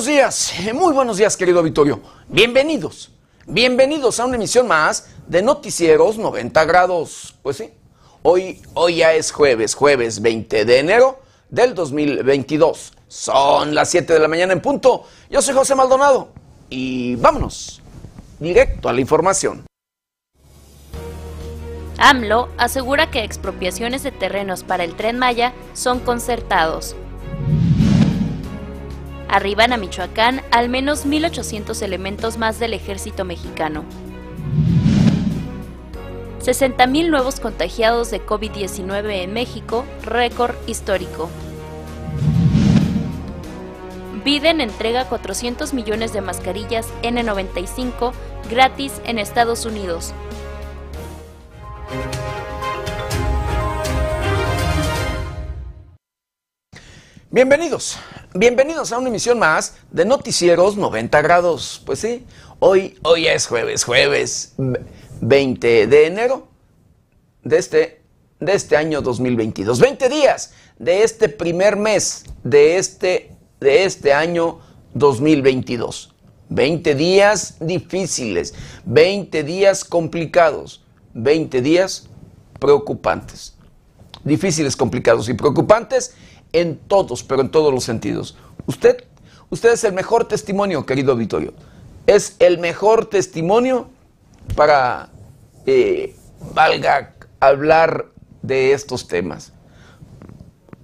buenos días, muy buenos días querido Vittorio. Bienvenidos, bienvenidos a una emisión más de Noticieros 90 grados. Pues sí, hoy, hoy ya es jueves, jueves 20 de enero del 2022. Son las 7 de la mañana en punto. Yo soy José Maldonado y vámonos directo a la información. AMLO asegura que expropiaciones de terrenos para el tren Maya son concertados. Arriban a Michoacán al menos 1.800 elementos más del ejército mexicano. 60.000 nuevos contagiados de COVID-19 en México, récord histórico. Biden entrega 400 millones de mascarillas N95 gratis en Estados Unidos. Bienvenidos, bienvenidos a una emisión más de Noticieros 90 grados. Pues sí, hoy, hoy es jueves, jueves 20 de enero de este, de este año 2022. 20 días de este primer mes de este, de este año 2022. 20 días difíciles, 20 días complicados, 20 días preocupantes. Difíciles, complicados y preocupantes en todos, pero en todos los sentidos. Usted, usted es el mejor testimonio, querido auditorio. Es el mejor testimonio para, eh, valga, hablar de estos temas.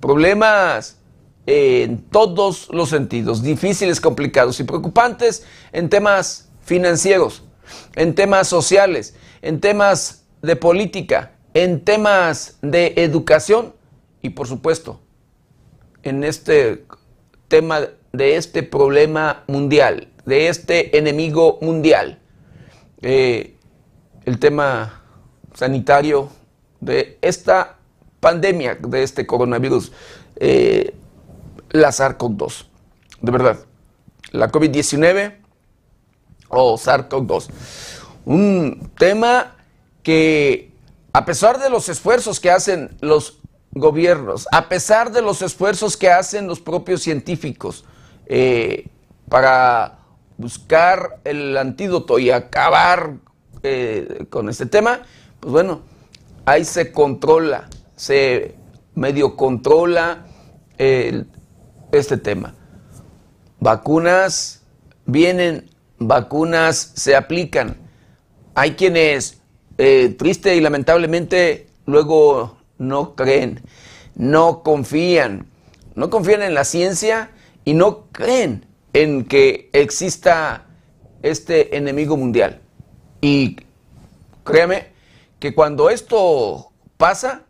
Problemas en todos los sentidos, difíciles, complicados y preocupantes en temas financieros, en temas sociales, en temas de política, en temas de educación y por supuesto en este tema de este problema mundial, de este enemigo mundial, eh, el tema sanitario de esta pandemia, de este coronavirus, eh, la SARS-CoV-2. De verdad, la COVID-19 o SARS-CoV-2. Un tema que, a pesar de los esfuerzos que hacen los gobiernos, a pesar de los esfuerzos que hacen los propios científicos eh, para buscar el antídoto y acabar eh, con este tema, pues bueno, ahí se controla, se medio controla este tema. Vacunas vienen, vacunas se aplican. Hay quienes, eh, triste y lamentablemente, luego no creen, no confían, no confían en la ciencia y no creen en que exista este enemigo mundial. Y créeme que cuando esto pasa,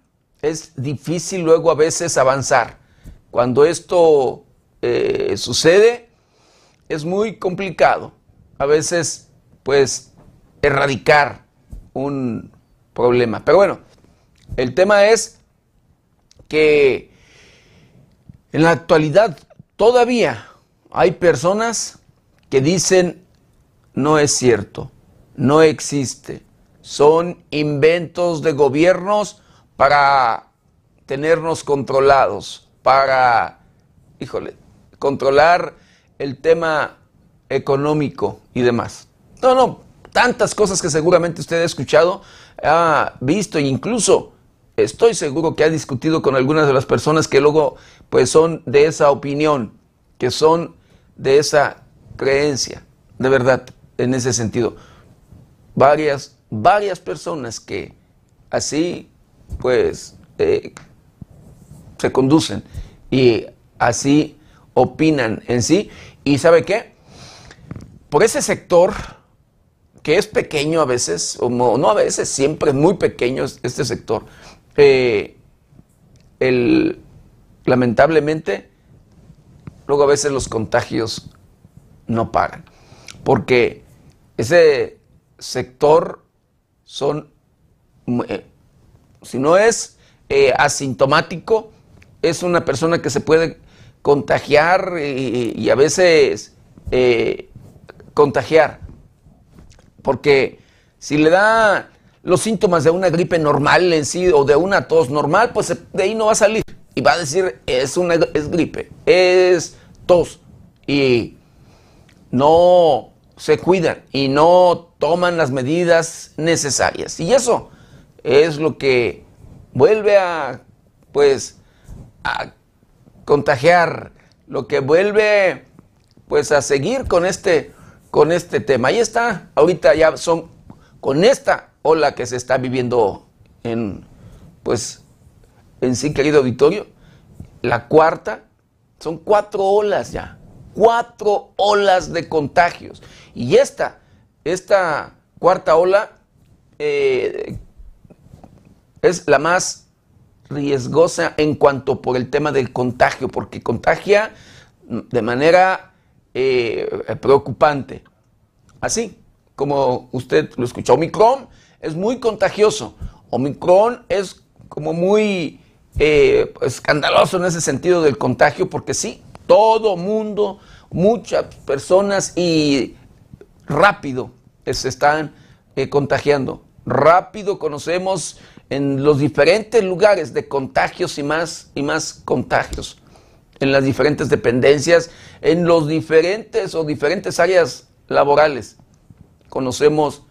es difícil luego a veces avanzar. Cuando esto eh, sucede, es muy complicado. A veces, pues, erradicar un problema. Pero bueno, el tema es que en la actualidad todavía hay personas que dicen no es cierto, no existe, son inventos de gobiernos para tenernos controlados, para, híjole, controlar el tema económico y demás. No, no, tantas cosas que seguramente usted ha escuchado, ha visto e incluso estoy seguro que ha discutido con algunas de las personas que luego pues son de esa opinión, que son de esa creencia, de verdad, en ese sentido. Varias, varias personas que así pues eh, se conducen y así opinan en sí. ¿Y sabe qué? Por ese sector que es pequeño a veces, o no, a veces, siempre muy pequeño este sector, eh, el, lamentablemente, luego a veces los contagios no pagan, porque ese sector son, eh, si no es eh, asintomático, es una persona que se puede contagiar y, a veces contagiar, porque si le da los síntomas de una gripe normal en sí o de una tos normal, pues de ahí no va a salir. Y va a decir, es, una, es gripe, es tos. y no se cuidan y no toman las medidas necesarias. Y eso es lo que vuelve a, pues, a contagiar, lo que vuelve, pues, a seguir con este, con este tema. Ahí está, ahorita ya son, con esta ola que se está viviendo en, pues, en sí, querido auditorio, la cuarta, son cuatro olas ya, cuatro olas de contagios. Y esta, esta cuarta ola eh, es la más riesgosa en cuanto por el tema del contagio, porque contagia de manera eh, preocupante. Así como usted lo escuchó, Omicron es muy contagioso. Omicron es como muy eh, escandaloso en ese sentido del contagio, porque sí, todo mundo, muchas personas y rápido se están eh, contagiando. Rápido conocemos en los diferentes lugares de contagios y más y más contagios, en las diferentes dependencias, en los diferentes o diferentes áreas laborales. Conocemos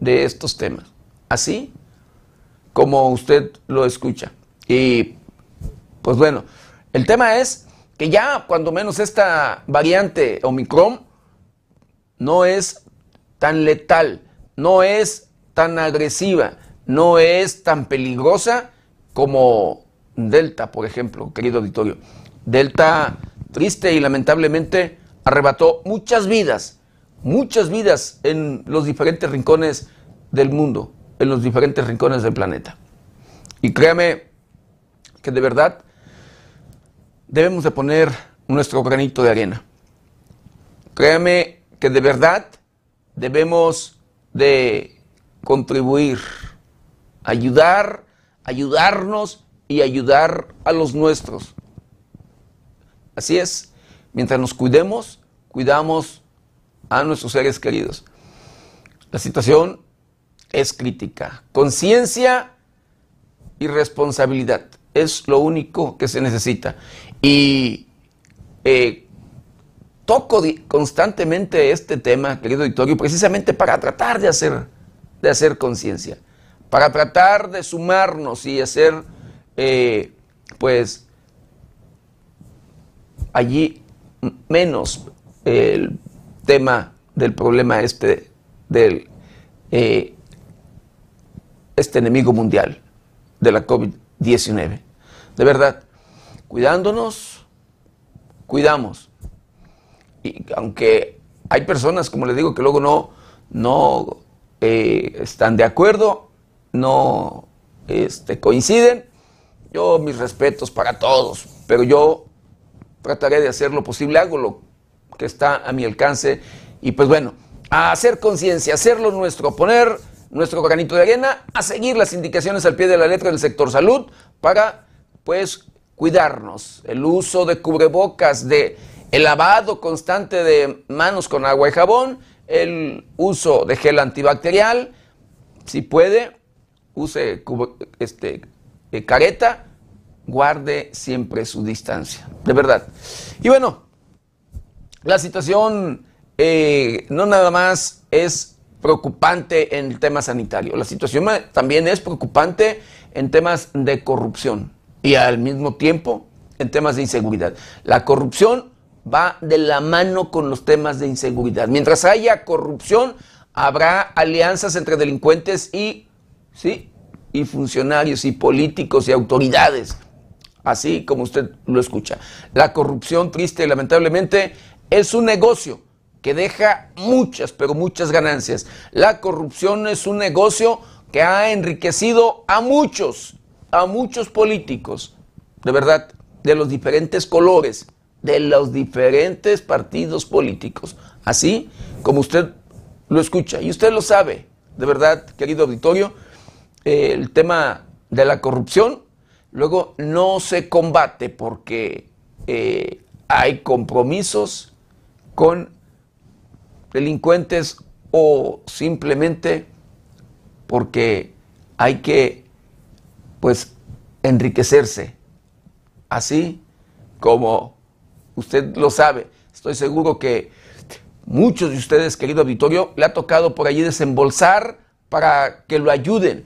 de estos temas. Así como usted lo escucha. Y pues bueno, el tema es que ya cuando menos esta variante Omicron no es tan letal, no es tan agresiva, no es tan peligrosa como Delta, por ejemplo, querido auditorio. Delta, triste y lamentablemente, arrebató muchas vidas, muchas vidas en los diferentes rincones del mundo, en los diferentes rincones del planeta. Y créame que de verdad debemos de poner nuestro granito de arena. Créame que de verdad debemos de contribuir, ayudar, ayudarnos y ayudar a los nuestros. Así es, mientras nos cuidemos, cuidamos a nuestros seres queridos. La situación es crítica. Conciencia y responsabilidad es lo único que se necesita. Y eh, toco constantemente este tema, querido auditorio, precisamente para tratar de hacer, de hacer conciencia, para tratar de sumarnos y hacer, eh, pues, allí menos el tema del problema este, del eh, este enemigo mundial de la COVID-19. De verdad, cuidándonos, cuidamos. Y aunque hay personas, como les digo, que luego no, no eh, están de acuerdo, no este, coinciden, yo mis respetos para todos, pero yo trataré de hacer lo posible, hago lo que está a mi alcance y pues bueno, a hacer conciencia, hacerlo nuestro, poner nuestro granito de arena, a seguir las indicaciones al pie de la letra del sector salud para pues cuidarnos, el uso de cubrebocas, de el lavado constante de manos con agua y jabón, el uso de gel antibacterial, si puede, use este, eh, careta, guarde siempre su distancia, de verdad. Y bueno, la situación eh, no nada más es preocupante en el tema sanitario, la situación también es preocupante en temas de corrupción y al mismo tiempo en temas de inseguridad. La corrupción va de la mano con los temas de inseguridad. Mientras haya corrupción, habrá alianzas entre delincuentes y, ¿sí? y funcionarios y políticos y autoridades. Así como usted lo escucha. La corrupción, triste y lamentablemente, es un negocio que deja muchas, pero muchas ganancias. La corrupción es un negocio que ha enriquecido a muchos, a muchos políticos, de verdad, de los diferentes colores, de los diferentes partidos políticos. Así como usted lo escucha. Y usted lo sabe, de verdad, querido auditorio, eh, el tema de la corrupción luego no se combate porque eh, hay compromisos con delincuentes o simplemente porque hay que pues enriquecerse así como usted lo sabe, Estoy seguro que muchos de ustedes, querido auditorio, le ha tocado por allí desembolsar para que lo ayuden.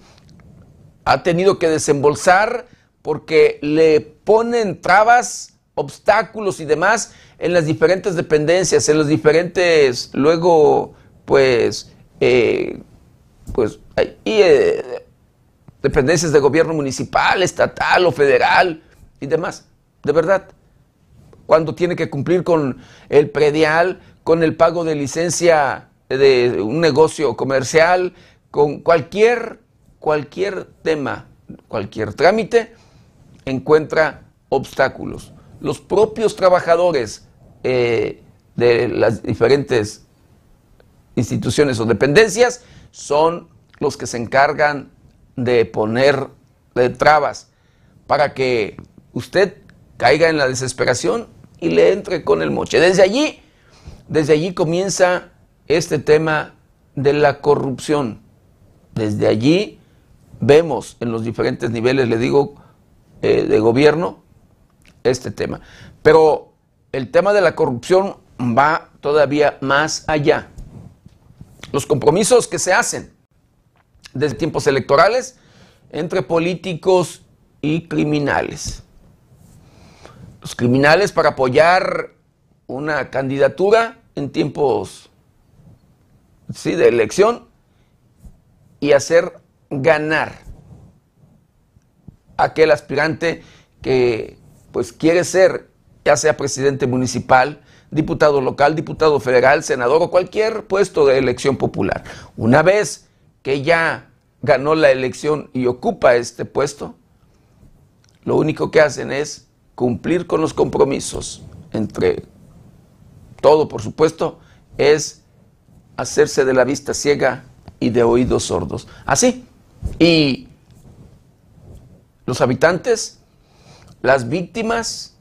Ha tenido que desembolsar porque le ponen trabas, obstáculos y demás en las diferentes dependencias, en los diferentes, luego, pues, eh, pues, y, eh, dependencias de gobierno municipal, estatal o federal y demás. De verdad, cuando tiene que cumplir con el predial, con el pago de licencia de un negocio comercial, con cualquier, cualquier tema, cualquier trámite, encuentra obstáculos. Los propios trabajadores eh, de las diferentes instituciones o dependencias son los que se encargan de poner trabas para que usted caiga en la desesperación y le entre con el moche. Desde allí, desde allí comienza este tema de la corrupción. Desde allí vemos en los diferentes niveles, le digo, eh, de gobierno, este tema. Pero el tema de la corrupción va todavía más allá. Los compromisos que se hacen desde tiempos electorales entre políticos y criminales. Los criminales para apoyar una candidatura en tiempos sí, de elección y hacer ganar aquel aspirante que pues quiere ser ya sea presidente municipal, diputado local, diputado federal, senador o cualquier puesto de elección popular. Una vez que ya ganó la elección y ocupa este puesto, lo único que hacen es cumplir con los compromisos entre todo, por supuesto, es hacerse de la vista ciega y de oídos sordos. Así. Y los habitantes, las víctimas,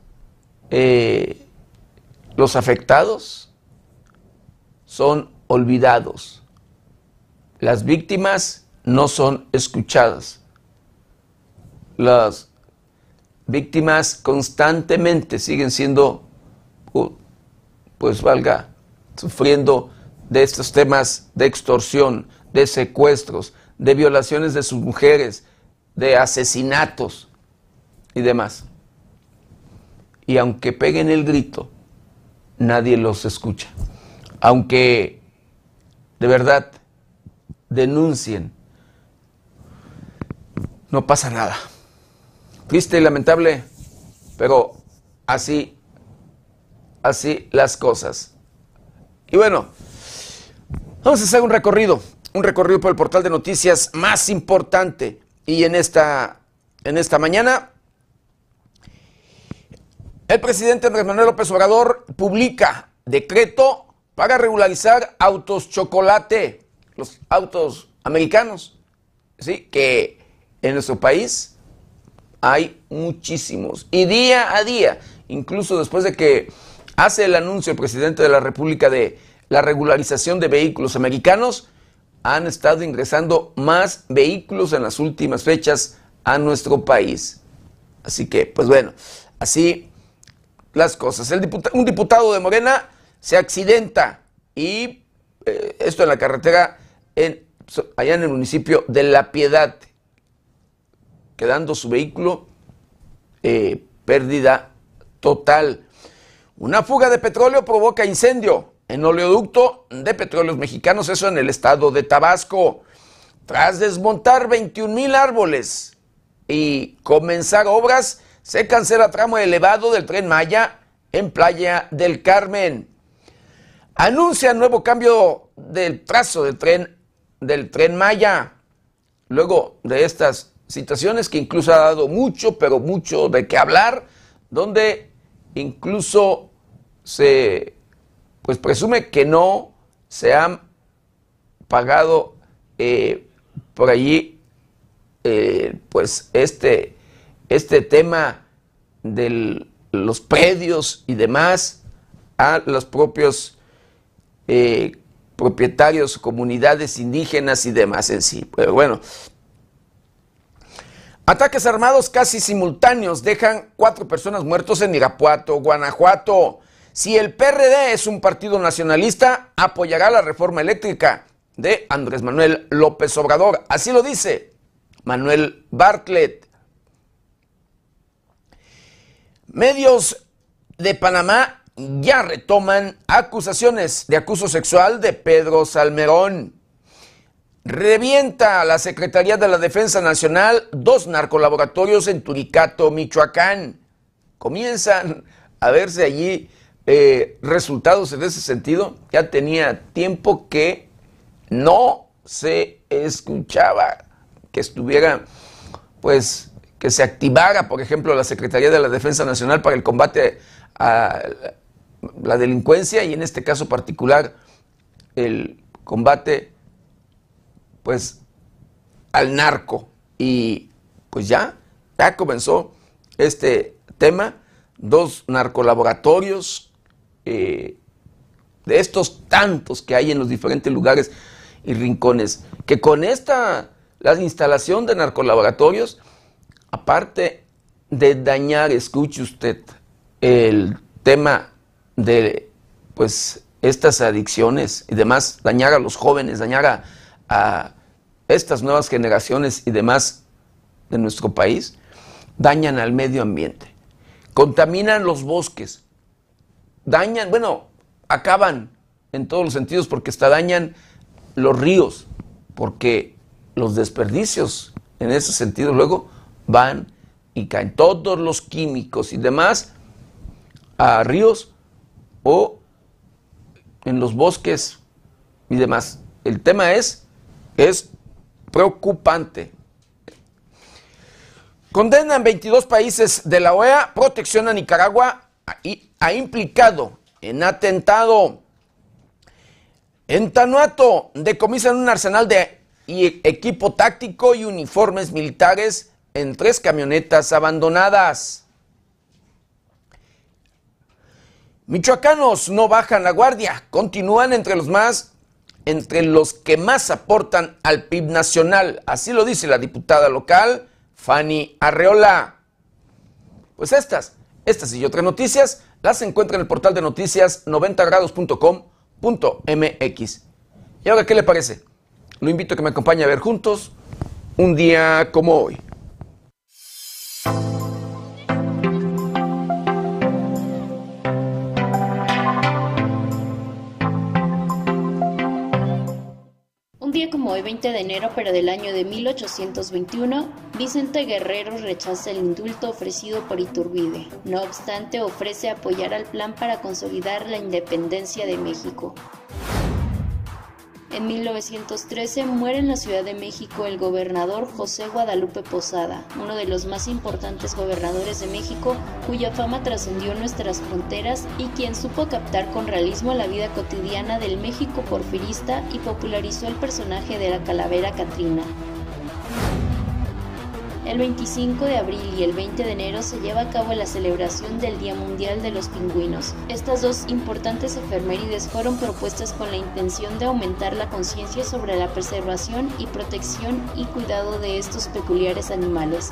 eh, los afectados son olvidados. Las víctimas no son escuchadas. Las víctimas constantemente siguen siendo, pues valga, sufriendo de estos temas de extorsión, de secuestros, de violaciones de sus mujeres, de asesinatos y demás. Y aunque peguen el grito, nadie los escucha. Aunque de verdad denuncien, no pasa nada. Triste y lamentable, pero así, así las cosas. Y bueno, vamos a hacer un recorrido, un recorrido por el portal de noticias más importante y en esta, en esta mañana, el presidente Andrés Manuel López Obrador publica decreto para regularizar autos chocolate, los autos americanos, ¿sí? que en nuestro país hay muchísimos. Y día a día, incluso después de que hace el anuncio el presidente de la República de la regularización de vehículos americanos, han estado ingresando más vehículos en las últimas fechas a nuestro país. Así que, pues bueno, así las cosas. un diputado de Morena se accidenta y eh, esto en la carretera allá en el municipio de La Piedad, quedando su vehículo eh, pérdida total. Una fuga de petróleo provoca incendio en oleoducto de petróleos mexicanos, eso en el estado de Tabasco. Tras desmontar 21 mil árboles y comenzar obras, se cancela tramo elevado del tren Maya en Playa del Carmen. Anuncia nuevo cambio del trazo del tren, del tren Maya. Luego de estas situaciones que incluso ha dado mucho, pero mucho de qué hablar, donde incluso se pues presume que no se han pagado eh, por allí eh, pues este, este tema de los predios y demás a los propios eh, propietarios, comunidades indígenas y demás en sí. Pero bueno, ataques armados casi simultáneos dejan cuatro personas muertos en Irapuato, Guanajuato Si el PRD es un partido nacionalista, apoyará la reforma eléctrica de Andrés Manuel López Obrador. Así lo dice Manuel Bartlett. Medios de Panamá ya retoman acusaciones de acuso sexual de Pedro Salmerón. Revienta la Secretaría de la Defensa Nacional dos narcolaboratorios en Turicato, Michoacán. Comienzan a verse allí eh, resultados en ese sentido. Ya tenía tiempo que no se escuchaba que estuviera, pues, que se activara, por ejemplo, la Secretaría de la Defensa Nacional para el combate a la delincuencia y en este caso particular el combate, pues, al narco. Y pues ya, ya comenzó este tema, dos narcolaboratorios eh, de estos tantos que hay en los diferentes lugares y rincones, que con esta, la instalación de narcolaboratorios, aparte de dañar, escuche usted, el tema de, pues, estas adicciones y demás, dañar a los jóvenes, dañar a, a estas nuevas generaciones y demás de nuestro país, dañan al medio ambiente, contaminan los bosques, dañan, bueno, acaban en todos los sentidos porque hasta dañan los ríos, porque los desperdicios en ese sentido. Luego van y caen todos los químicos y demás a ríos o en los bosques y demás. El tema es, es preocupante. Condenan 22 países de la OEA protección a Nicaragua ha implicado en atentado. En Tanuato decomisan un arsenal de equipo táctico y uniformes militares en tres camionetas abandonadas. Michoacanos no bajan la guardia, continúan entre los más entre los que más aportan al PIB nacional, así lo dice la diputada local Fanny Arreola. Pues estas estas y otras noticias las encuentra en el portal de noticias 90grados.com.mx. ¿Y ahora qué le parece? Lo invito a que me acompañe a ver juntos un día como hoy. Día como hoy, 20 de enero, pero del año de 1821, Vicente Guerrero rechaza el indulto ofrecido por Iturbide. No obstante, ofrece apoyar al plan para consolidar la independencia de México. En 1913 muere en la Ciudad de México el gobernador José Guadalupe Posada, uno de los más importantes gobernadores de México, cuya fama trascendió nuestras fronteras y quien supo captar con realismo la vida cotidiana del México porfirista y popularizó el personaje de la calavera Catrina. El 25 de abril y el 20 de enero se lleva a cabo la celebración del Día Mundial de los Pingüinos. Estas dos importantes efemérides fueron propuestas con la intención de aumentar la conciencia sobre la preservación y protección y cuidado de estos peculiares animales.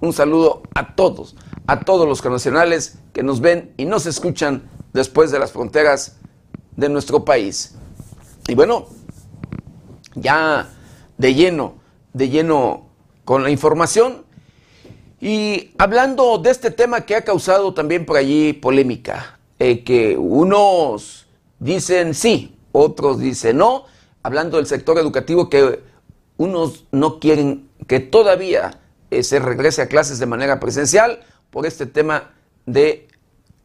un saludo a todos, a todos los connacionales que nos ven y nos escuchan después de las fronteras de nuestro país. Y bueno, ya de lleno, de lleno con la información y hablando de este tema que ha causado también por allí polémica, eh, que unos dicen sí, otros dicen no, hablando del sector educativo que unos no quieren que todavía eh, se regrese a clases de manera presencial, por este tema de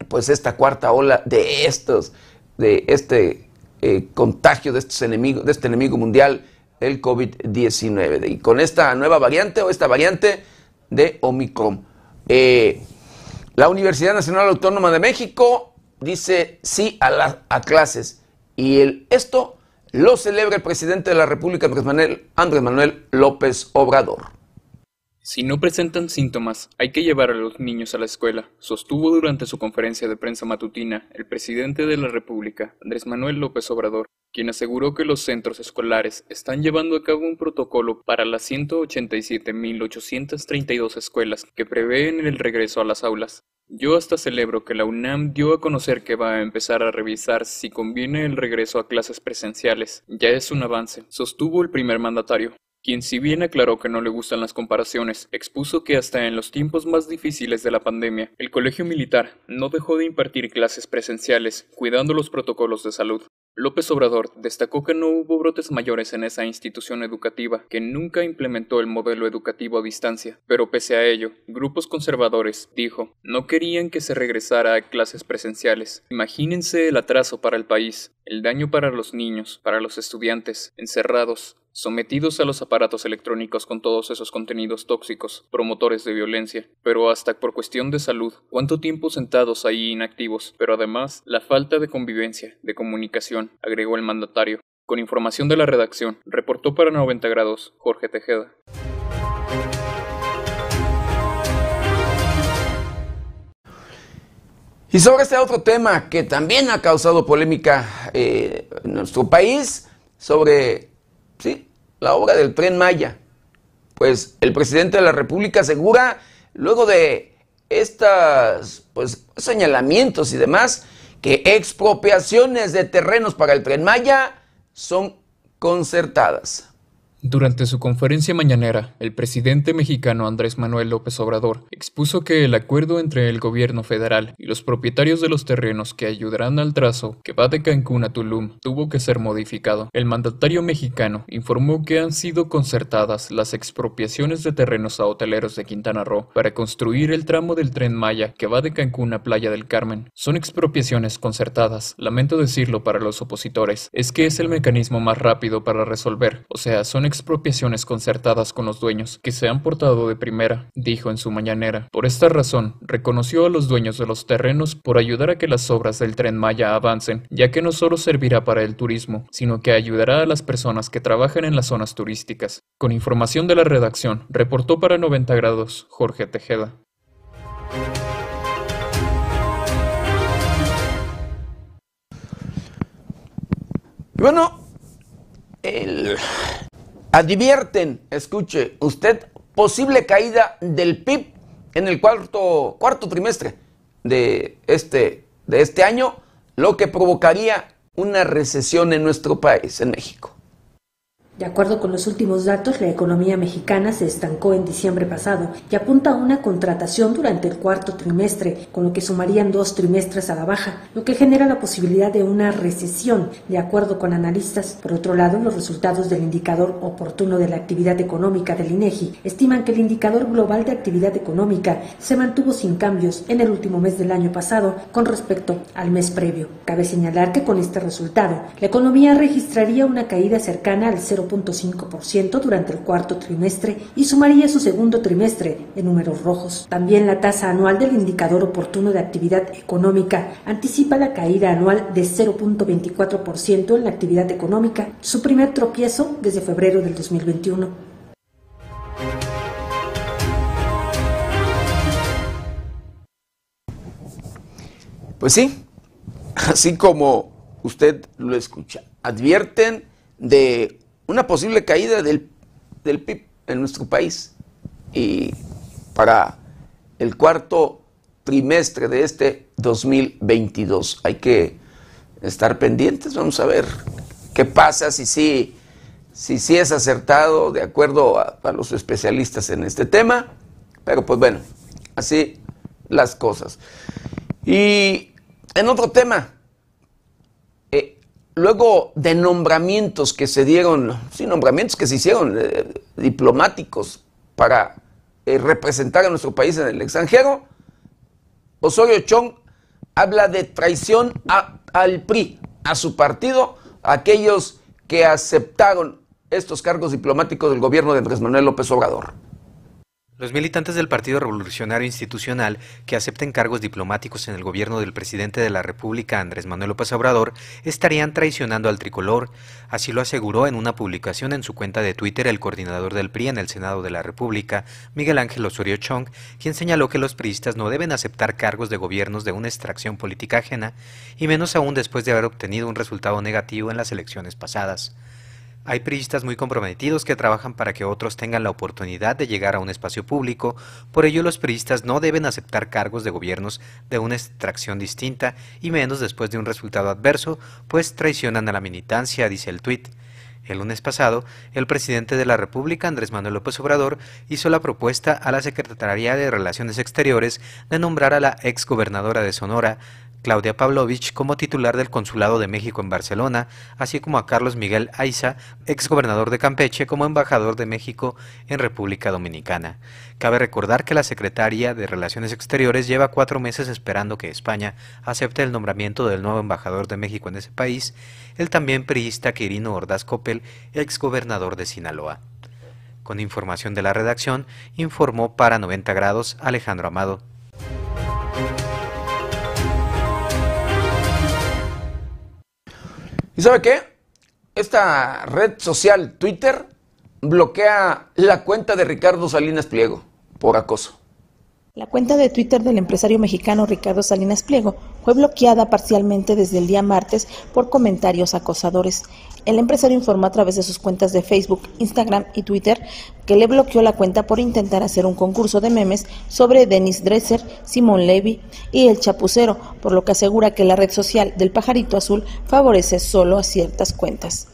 pues esta cuarta ola de estos, de este eh, contagio de de este enemigo mundial el COVID-19 y con esta nueva variante o esta variante de Omicron. Eh, la Universidad Nacional Autónoma de México dice sí a, clases y esto lo celebra el presidente de la República, Andrés Manuel, Andrés Manuel López Obrador. Si no presentan síntomas, hay que llevar a los niños a la escuela, sostuvo durante su conferencia de prensa matutina el presidente de la República, Andrés Manuel López Obrador, quien aseguró que los centros escolares están llevando a cabo un protocolo para las 187.832 escuelas que prevén el regreso a las aulas. Yo hasta celebro que la UNAM dio a conocer que va a empezar a revisar si conviene el regreso a clases presenciales. Ya es un avance, sostuvo el primer mandatario quien si bien aclaró que no le gustan las comparaciones, expuso que hasta en los tiempos más difíciles de la pandemia, el colegio militar no dejó de impartir clases presenciales, cuidando los protocolos de salud. López Obrador destacó que no hubo brotes mayores en esa institución educativa, que nunca implementó el modelo educativo a distancia, pero pese a ello, grupos conservadores, dijo, no querían que se regresara a clases presenciales. Imagínense el atraso para el país, el daño para los niños, para los estudiantes, encerrados, sometidos a los aparatos electrónicos con todos esos contenidos tóxicos, promotores de violencia, pero hasta por cuestión de salud, cuánto tiempo sentados ahí inactivos, pero además la falta de convivencia, de comunicación, agregó el mandatario. Con información de la redacción, reportó para 90 grados Jorge Tejeda. Y sobre este otro tema que también ha causado polémica eh, en nuestro país, sobre ¿sí? la obra del tren Maya. Pues el presidente de la República asegura, luego de estos pues, señalamientos y demás, que expropiaciones de terrenos para el tren Maya son concertadas. Durante su conferencia mañanera, el presidente mexicano Andrés Manuel López Obrador expuso que el acuerdo entre el gobierno federal y los propietarios de los terrenos que ayudarán al trazo que va de Cancún a Tulum tuvo que ser modificado. El mandatario mexicano informó que han sido concertadas las expropiaciones de terrenos a hoteleros de Quintana Roo para construir el tramo del tren Maya que va de Cancún a Playa del Carmen. Son expropiaciones concertadas, lamento decirlo para los opositores, es que es el mecanismo más rápido para resolver, o sea, son expropiaciones concertadas con los dueños, que se han portado de primera, dijo en su mañanera. Por esta razón, reconoció a los dueños de los terrenos por ayudar a que las obras del tren Maya avancen, ya que no solo servirá para el turismo, sino que ayudará a las personas que trabajan en las zonas turísticas. Con información de la redacción, reportó para 90 grados Jorge Tejeda. Bueno, el Advierten, escuche, usted, posible caída del PIB en el cuarto, cuarto trimestre de este, de este año, lo que provocaría una recesión en nuestro país, en México. De acuerdo con los últimos datos, la economía mexicana se estancó en diciembre pasado y apunta a una contratación durante el cuarto trimestre, con lo que sumarían dos trimestres a la baja, lo que genera la posibilidad de una recesión, de acuerdo con analistas. Por otro lado, los resultados del indicador oportuno de la actividad económica del INEGI estiman que el indicador global de actividad económica se mantuvo sin cambios en el último mes del año pasado con respecto al mes previo. Cabe señalar que con este resultado, la economía registraría una caída cercana al 0 durante el cuarto trimestre y sumaría su segundo trimestre en números rojos. También la tasa anual del indicador oportuno de actividad económica anticipa la caída anual de 0.24% en la actividad económica, su primer tropiezo desde febrero del 2021. Pues sí, así como usted lo escucha, advierten de una posible caída del, PIB en nuestro país. Y para el cuarto trimestre de este 2022 hay que estar pendientes, vamos a ver qué pasa, si sí, si sí es acertado de acuerdo a los especialistas en este tema, pero pues bueno, así las cosas. Y en otro tema, luego de nombramientos que se dieron, sí, nombramientos que se hicieron eh, diplomáticos para eh, representar a nuestro país en el extranjero, Osorio Chong habla de traición al PRI, a su partido, a aquellos que aceptaron estos cargos diplomáticos del gobierno de Andrés Manuel López Obrador. Los militantes del Partido Revolucionario Institucional que acepten cargos diplomáticos en el gobierno del presidente de la República, Andrés Manuel López Obrador, estarían traicionando al tricolor. Así lo aseguró en una publicación en su cuenta de Twitter el coordinador del PRI en el Senado de la República, Miguel Ángel Osorio Chong, quien señaló que los priistas no deben aceptar cargos de gobiernos de una extracción política ajena, y menos aún después de haber obtenido un resultado negativo en las elecciones pasadas. Hay priistas muy comprometidos que trabajan para que otros tengan la oportunidad de llegar a un espacio público, por ello los priistas no deben aceptar cargos de gobiernos de una extracción distinta y menos después de un resultado adverso, pues traicionan a la militancia, dice el tuit. El lunes pasado, el presidente de la República, Andrés Manuel López Obrador, hizo la propuesta a la Secretaría de Relaciones Exteriores de nombrar a la exgobernadora de Sonora, Claudia Pavlovich como titular del Consulado de México en Barcelona, así como a Carlos Miguel Aiza, exgobernador de Campeche, como embajador de México en República Dominicana. Cabe recordar que la Secretaría de Relaciones Exteriores lleva cuatro meses esperando que España acepte el nombramiento del nuevo embajador de México en ese país, el también priista Quirino Ordaz Coppel, exgobernador de Sinaloa. Con información de la redacción, informó para 90 grados Alejandro Amado. ¿Y sabe qué? Esta red social, Twitter, bloquea la cuenta de Ricardo Salinas Pliego por acoso. La cuenta de Twitter del empresario mexicano Ricardo Salinas Pliego fue bloqueada parcialmente desde el día martes por comentarios acosadores. El empresario informó a través de sus cuentas de Facebook, Instagram y Twitter que le bloqueó la cuenta por intentar hacer un concurso de memes sobre Denis Dresser, Simón Levy y el Chapucero, por lo que asegura que la red social del pajarito azul favorece solo a ciertas cuentas.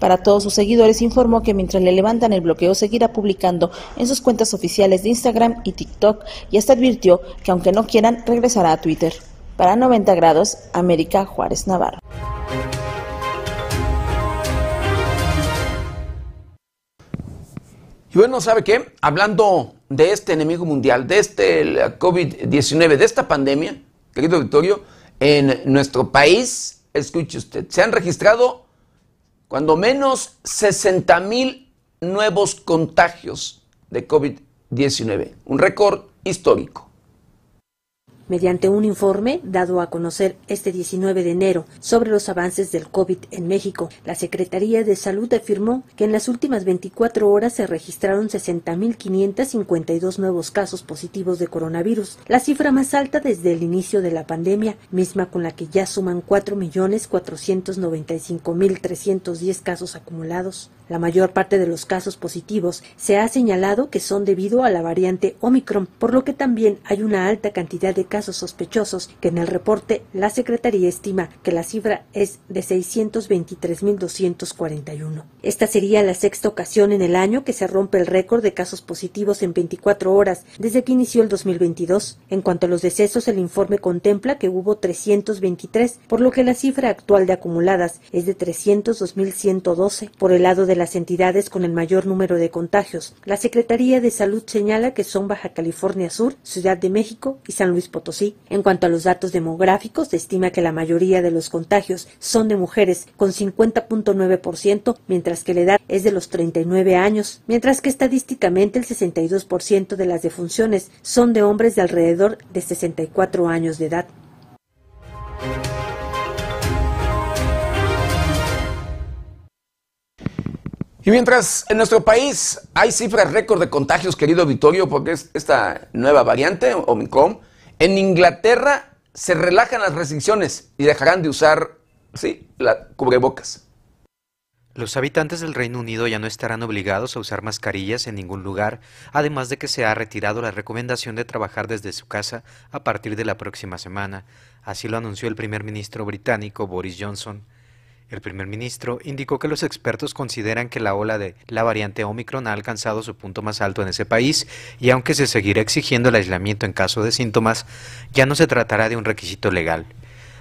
Para todos sus seguidores informó que mientras le levantan el bloqueo seguirá publicando en sus cuentas oficiales de Instagram y TikTok y hasta advirtió que aunque no quieran regresará a Twitter. Para 90 grados, América Juárez Navarro. Y bueno, ¿sabe qué? Hablando de este enemigo mundial, de este COVID-19, de esta pandemia, querido Victorio, en nuestro país, escuche usted, se han registrado cuando menos 60 mil nuevos contagios de COVID-19, un récord histórico. Mediante un informe dado a conocer este 19 de enero sobre los avances del COVID en México, la Secretaría de Salud afirmó que en las últimas 24 horas se registraron 60.552 nuevos casos positivos de coronavirus, la cifra más alta desde el inicio de la pandemia, misma con la que ya suman 4.495.310 casos acumulados. La mayor parte de los casos positivos se ha señalado que son debido a la variante Omicron, por lo que también hay una alta cantidad de casos sospechosos que en el reporte la Secretaría estima que la cifra es de 623.241. Esta sería la sexta ocasión en el año que se rompe el récord de casos positivos en 24 horas desde que inició el 2022. En cuanto a los decesos, el informe contempla que hubo 323, por lo que la cifra actual de acumuladas es de 302.112. Por el lado las entidades con el mayor número de contagios, la Secretaría de Salud señala que son Baja California Sur, Ciudad de México y San Luis Potosí. En cuanto a los datos demográficos, se estima que la mayoría de los contagios son de mujeres con 50.9%, mientras que la edad es de los 39 años, mientras que estadísticamente el 62% de las defunciones son de hombres de alrededor de 64 años de edad. Y mientras en nuestro país hay cifras récord de contagios, querido Vittorio, porque es esta nueva variante, Omicron, en Inglaterra se relajan las restricciones y dejarán de usar, sí, la cubrebocas. Los habitantes del Reino Unido ya no estarán obligados a usar mascarillas en ningún lugar, además de que se ha retirado la recomendación de trabajar desde su casa a partir de la próxima semana. Así lo anunció el primer ministro británico Boris Johnson. El primer ministro indicó que los expertos consideran que la ola de la variante Omicron ha alcanzado su punto más alto en ese país y aunque se seguirá exigiendo el aislamiento en caso de síntomas, ya no se tratará de un requisito legal.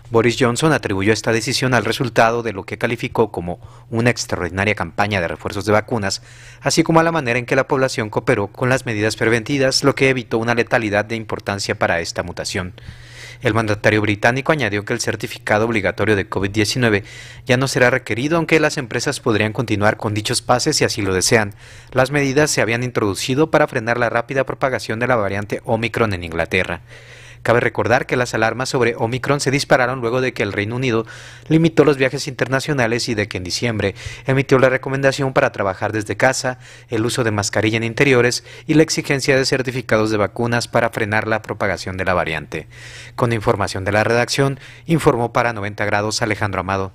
Boris Johnson atribuyó esta decisión al resultado de lo que calificó como una extraordinaria campaña de refuerzos de vacunas, así como a la manera en que la población cooperó con las medidas preventivas, lo que evitó una letalidad de importancia para esta mutación. El mandatario británico añadió que el certificado obligatorio de COVID-19 ya no será requerido, aunque las empresas podrían continuar con dichos pases si así lo desean. Las medidas se habían introducido para frenar la rápida propagación de la variante Omicron en Inglaterra. Cabe recordar que las alarmas sobre Omicron se dispararon luego de que el Reino Unido limitó los viajes internacionales y de que en diciembre emitió la recomendación para trabajar desde casa, el uso de mascarilla en interiores y la exigencia de certificados de vacunas para frenar la propagación de la variante. Con información de la redacción, informó para 90 grados Alejandro Amado.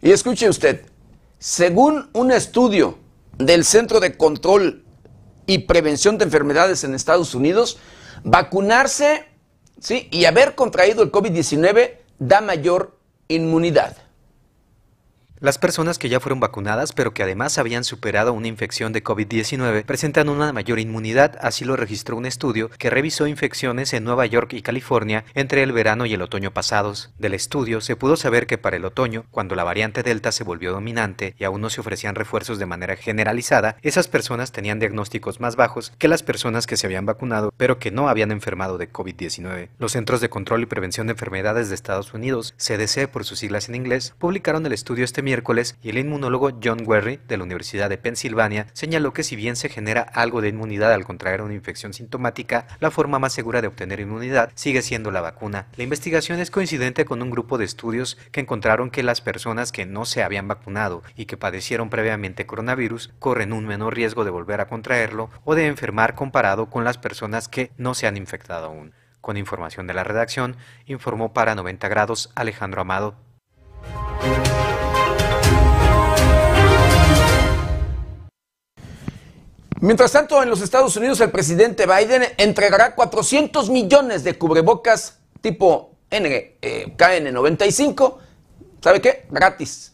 Y escuche usted, según un estudio del Centro de Control y Prevención de Enfermedades en Estados Unidos, vacunarse ¿sí? y haber contraído el COVID-19 da mayor inmunidad. Las personas que ya fueron vacunadas, pero que además habían superado una infección de COVID-19, presentan una mayor inmunidad, así lo registró un estudio que revisó infecciones en Nueva York y California entre el verano y el otoño pasados. Del estudio se pudo saber que para el otoño, cuando la variante Delta se volvió dominante y aún no se ofrecían refuerzos de manera generalizada, esas personas tenían diagnósticos más bajos que las personas que se habían vacunado, pero que no habían enfermado de COVID-19. Los Centros de Control y Prevención de Enfermedades de Estados Unidos, CDC por sus siglas en inglés, publicaron el estudio este miércoles y el inmunólogo John Werry de la Universidad de Pensilvania señaló que si bien se genera algo de inmunidad al contraer una infección sintomática, la forma más segura de obtener inmunidad sigue siendo la vacuna. La investigación es coincidente con un grupo de estudios que encontraron que las personas que no se habían vacunado y que padecieron previamente coronavirus corren un menor riesgo de volver a contraerlo o de enfermar comparado con las personas que no se han infectado aún. Con información de la redacción, informó para 90 grados Alejandro Amado. Mientras tanto, en los Estados Unidos, el presidente Biden entregará 400 millones de cubrebocas tipo N, eh, KN95. ¿Sabe qué? Gratis.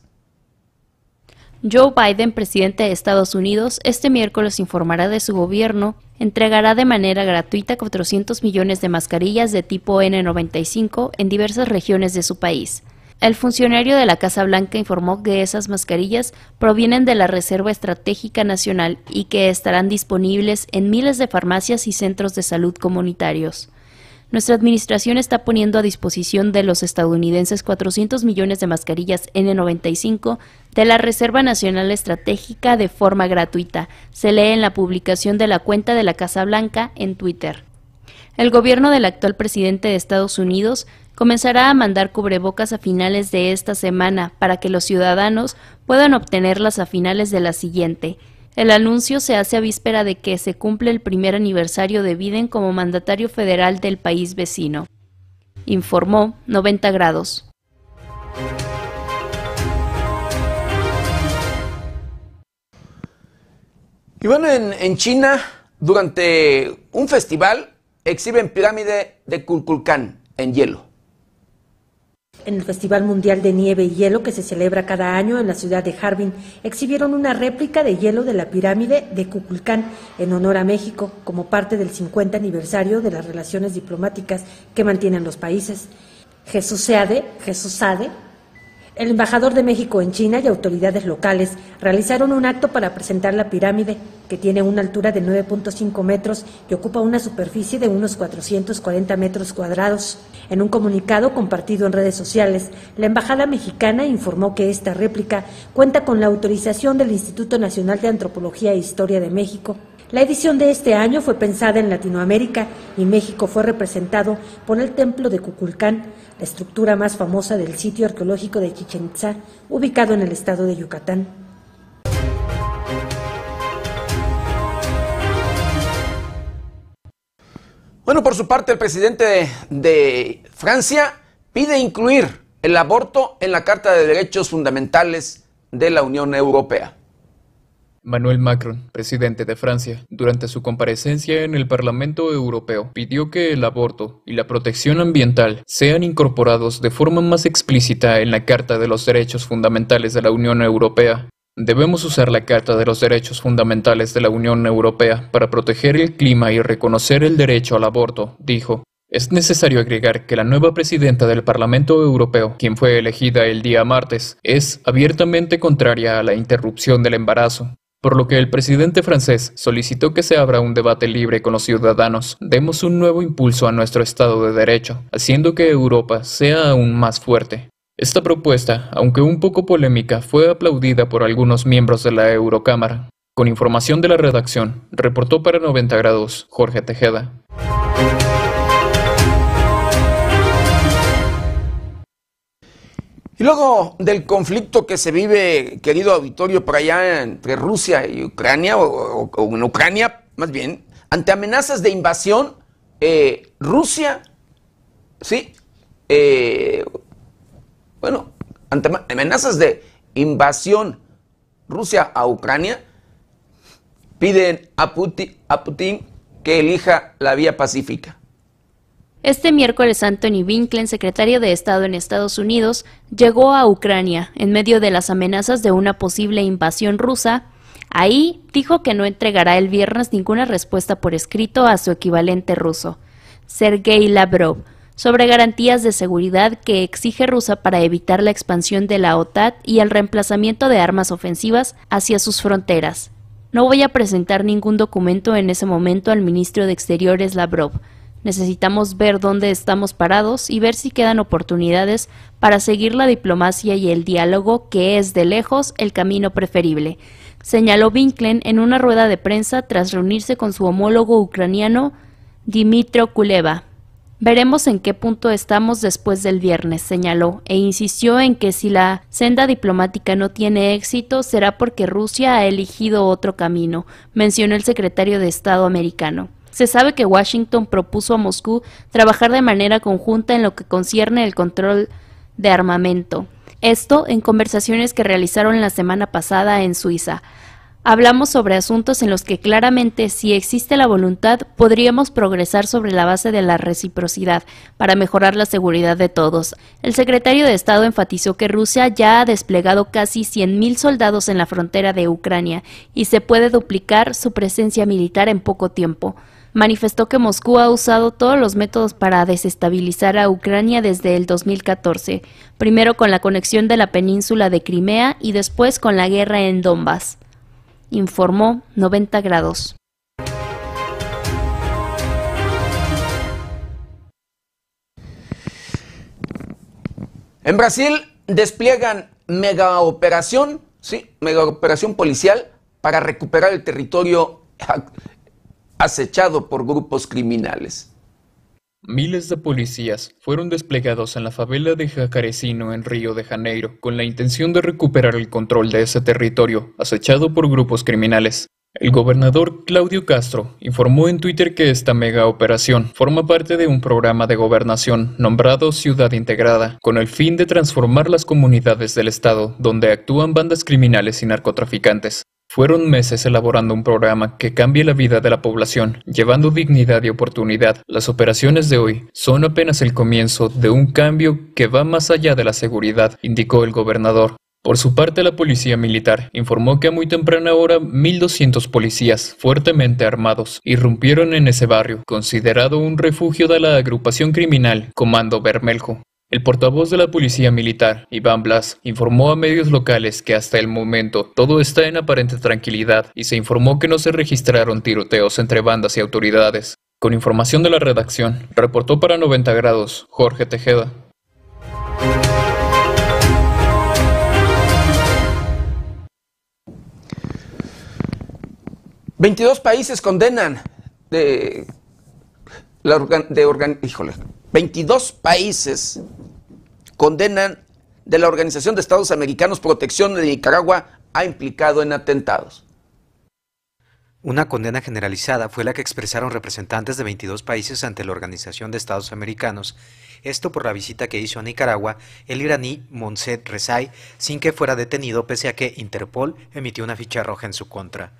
Joe Biden, presidente de Estados Unidos, este miércoles informará de su gobierno, entregará de manera gratuita 400 millones de mascarillas de tipo N95 en diversas regiones de su país. El funcionario de la Casa Blanca informó que esas mascarillas provienen de la Reserva Estratégica Nacional y que estarán disponibles en miles de farmacias y centros de salud comunitarios. Nuestra administración está poniendo a disposición de los estadounidenses 400 millones de mascarillas N95 de la Reserva Nacional Estratégica de forma gratuita, se lee en la publicación de la cuenta de la Casa Blanca en Twitter. El gobierno del actual presidente de Estados Unidos comenzará a mandar cubrebocas a finales de esta semana para que los ciudadanos puedan obtenerlas a finales de la siguiente. El anuncio se hace a víspera de que se cumple el primer aniversario de Biden como mandatario federal del país vecino. Informó 90 grados. Y bueno, en, China, durante un festival, exhiben pirámide de Kukulcán en hielo. En el Festival Mundial de Nieve y Hielo que se celebra cada año en la ciudad de Harbin, exhibieron una réplica de hielo de la pirámide de Kukulcán en honor a México como parte del 50 aniversario de las relaciones diplomáticas que mantienen los países. Jesús Seade, Jesús Sade, el embajador de México en China y autoridades locales realizaron un acto para presentar la pirámide, que tiene una altura de 9.5 metros y ocupa una superficie de unos 440 metros cuadrados. En un comunicado compartido en redes sociales, la Embajada mexicana informó que esta réplica cuenta con la autorización del Instituto Nacional de Antropología e Historia de México. La edición de este año fue pensada en Latinoamérica y México fue representado por el Templo de Cuculcán, la estructura más famosa del sitio arqueológico de Chichen Itza, ubicado en el estado de Yucatán. Bueno, por su parte, el presidente de, de, Francia pide incluir el aborto en la Carta de Derechos Fundamentales de la Unión Europea. Manuel Macron, presidente de Francia, durante su comparecencia en el Parlamento Europeo, pidió que el aborto y la protección ambiental sean incorporados de forma más explícita en la Carta de los Derechos Fundamentales de la Unión Europea. Debemos usar la Carta de los Derechos Fundamentales de la Unión Europea para proteger el clima y reconocer el derecho al aborto, dijo. Es necesario agregar que la nueva presidenta del Parlamento Europeo, quien fue elegida el día martes, es abiertamente contraria a la interrupción del embarazo. Por lo que el presidente francés solicitó que se abra un debate libre con los ciudadanos. Demos un nuevo impulso a nuestro Estado de Derecho, haciendo que Europa sea aún más fuerte. Esta propuesta, aunque un poco polémica, fue aplaudida por algunos miembros de la Eurocámara. Con información de la redacción, reportó para 90 grados Jorge Tejeda. Y luego del conflicto que se vive, querido auditorio, por allá entre Rusia y Ucrania, o, en Ucrania, más bien, ante amenazas de invasión, eh, Rusia, sí, eh, bueno, ante amenazas de invasión Rusia a Ucrania, piden a Putin, a Putin que elija la vía pacífica. Este miércoles Anthony Blinken, secretario de Estado en Estados Unidos, llegó a Ucrania en medio de las amenazas de una posible invasión rusa. Ahí dijo que no entregará el viernes ninguna respuesta por escrito a su equivalente ruso, Sergei Lavrov, sobre garantías de seguridad que exige Rusia para evitar la expansión de la OTAN y el reemplazamiento de armas ofensivas hacia sus fronteras. No voy a presentar ningún documento en ese momento al ministro de Exteriores Lavrov, Necesitamos ver dónde estamos parados y ver si quedan oportunidades para seguir la diplomacia y el diálogo, que es de lejos el camino preferible, señaló Winklen en una rueda de prensa tras reunirse con su homólogo ucraniano Dimitro Kuleva. Veremos en qué punto estamos después del viernes, señaló, e insistió en que si la senda diplomática no tiene éxito será porque Rusia ha elegido otro camino, mencionó el secretario de Estado americano. Se sabe que Washington propuso a Moscú trabajar de manera conjunta en lo que concierne el control de armamento. Esto en conversaciones que realizaron la semana pasada en Suiza. Hablamos sobre asuntos en los que claramente, si existe la voluntad, podríamos progresar sobre la base de la reciprocidad para mejorar la seguridad de todos. El secretario de Estado enfatizó que Rusia ya ha desplegado casi 100.000 soldados en la frontera de Ucrania y se puede duplicar su presencia militar en poco tiempo manifestó que Moscú ha usado todos los métodos para desestabilizar a Ucrania desde el 2014, primero con la conexión de la península de Crimea y después con la guerra en Donbass. Informó 90 grados. En Brasil despliegan mega operación, sí, mega operación policial para recuperar el territorio acechado por grupos criminales. Miles de policías fueron desplegados en la favela de Jacarecino en Río de Janeiro con la intención de recuperar el control de ese territorio acechado por grupos criminales. El gobernador Claudio Castro informó en Twitter que esta mega operación forma parte de un programa de gobernación nombrado Ciudad Integrada, con el fin de transformar las comunidades del estado donde actúan bandas criminales y narcotraficantes. Fueron meses elaborando un programa que cambie la vida de la población, llevando dignidad y oportunidad. Las operaciones de hoy son apenas el comienzo de un cambio que va más allá de la seguridad, indicó el gobernador. Por su parte, la policía militar informó que a muy temprana hora 1.200 policías fuertemente armados irrumpieron en ese barrio, considerado un refugio de la agrupación criminal Comando Bermeljo. El portavoz de la Policía Militar, Iván Blas, informó a medios locales que hasta el momento todo está en aparente tranquilidad y se informó que no se registraron tiroteos entre bandas y autoridades. Con información de la redacción, reportó para 90 grados Jorge Tejeda. «22 países condenan de, la de híjole, 22 países condenan de la Organización de Estados Americanos Protección de Nicaragua ha implicado en atentados. Una condena generalizada fue la que expresaron representantes de 22 países ante la Organización de Estados Americanos, esto por la visita que hizo a Nicaragua el iraní Monset Rezai sin que fuera detenido pese a que Interpol emitió una ficha roja en su contra.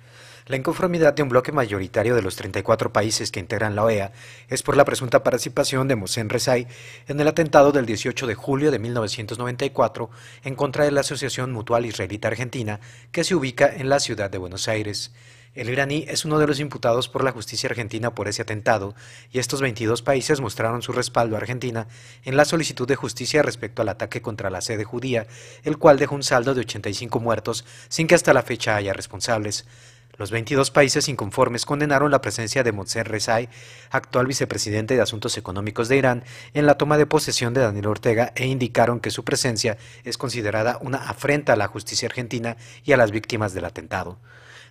La inconformidad de un bloque mayoritario de los 34 países que integran la OEA es por la presunta participación de Mohsen Rezai en el atentado del 18 de julio de 1994 en contra de la Asociación Mutual Israelita Argentina que se ubica en la ciudad de Buenos Aires. El iraní es uno de los imputados por la justicia argentina por ese atentado, y estos 22 países mostraron su respaldo a Argentina en la solicitud de justicia respecto al ataque contra la sede judía, el cual dejó un saldo de 85 muertos sin que hasta la fecha haya responsables. Los 22 países inconformes condenaron la presencia de Mohsen Rezai, actual vicepresidente de Asuntos Económicos de Irán, en la toma de posesión de Daniel Ortega e indicaron que su presencia es considerada una afrenta a la justicia argentina y a las víctimas del atentado.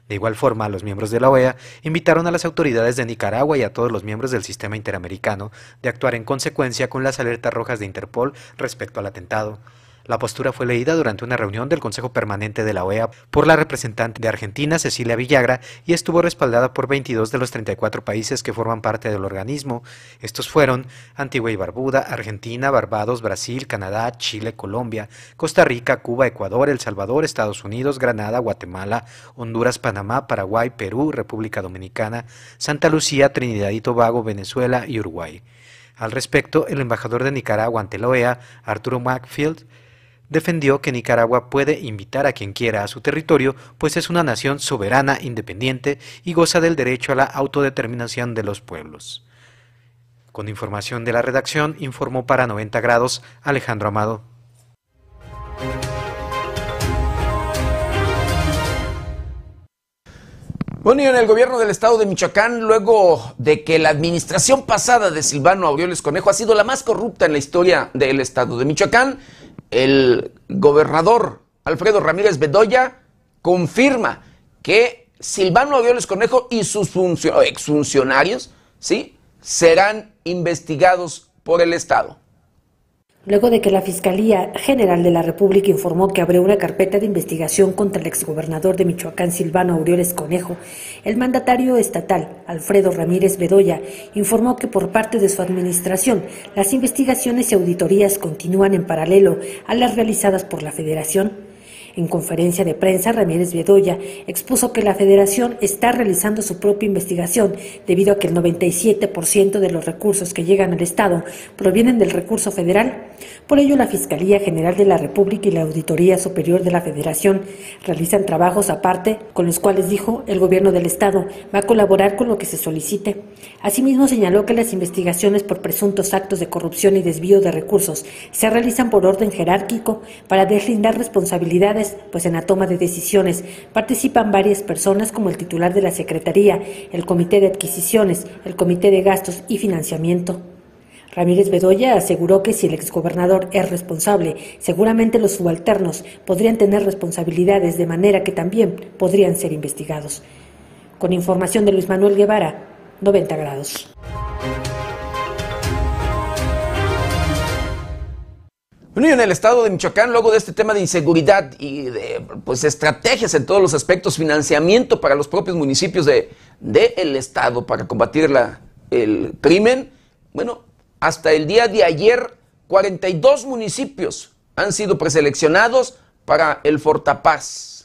De igual forma, los miembros de la OEA invitaron a las autoridades de Nicaragua y a todos los miembros del sistema interamericano de actuar en consecuencia con las alertas rojas de Interpol respecto al atentado. La postura fue leída durante una reunión del Consejo Permanente de la OEA por la representante de Argentina, Cecilia Villagra, y estuvo respaldada por 22 de los 34 países que forman parte del organismo. Estos fueron Antigua y Barbuda, Argentina, Barbados, Brasil, Canadá, Chile, Colombia, Costa Rica, Cuba, Ecuador, El Salvador, Estados Unidos, Granada, Guatemala, Honduras, Panamá, Paraguay, Perú, República Dominicana, Santa Lucía, Trinidad y Tobago, Venezuela y Uruguay. Al respecto, el embajador de Nicaragua ante la OEA, Arturo Macfield, defendió que Nicaragua puede invitar a quien quiera a su territorio, pues es una nación soberana, independiente y goza del derecho a la autodeterminación de los pueblos. Con información de la redacción, informó para 90 grados Alejandro Amado. Bueno, y en el gobierno del estado de Michoacán, luego de que la administración pasada de Silvano Aureoles Conejo ha sido la más corrupta en la historia del estado de Michoacán, el gobernador Alfredo Ramírez Bedoya confirma que Silvano Aureoles Conejo y sus exfuncionarios ¿sí? serán investigados por el Estado luego de que la Fiscalía General de la República informó que abrió una carpeta de investigación contra el exgobernador de Michoacán, Silvano Aureoles Conejo, el mandatario estatal, Alfredo Ramírez Bedoya, informó que por parte de su administración, las investigaciones y auditorías continúan en paralelo a las realizadas por la Federación en conferencia de prensa, Ramírez Bedoya expuso que la federación está realizando su propia investigación debido a que el 97% de los recursos que llegan al Estado provienen del recurso federal. Por ello, la Fiscalía General de la República y la Auditoría Superior de la Federación realizan trabajos aparte con los cuales, dijo, el gobierno del Estado va a colaborar con lo que se solicite. Asimismo, señaló que las investigaciones por presuntos actos de corrupción y desvío de recursos se realizan por orden jerárquico para deslindar responsabilidades pues en la toma de decisiones participan varias personas como el titular de la Secretaría, el Comité de Adquisiciones, el Comité de Gastos y Financiamiento. Ramírez Bedoya aseguró que si el exgobernador es responsable, seguramente los subalternos podrían tener responsabilidades de manera que también podrían ser investigados. Con información de Luis Manuel Guevara, 90 grados. Bueno, y en el estado de Michoacán, luego de este tema de inseguridad y de pues, estrategias en todos los aspectos, financiamiento para los propios municipios del de, estado para combatir el crimen, bueno, hasta el día de ayer, 42 municipios han sido preseleccionados para el Fortapaz.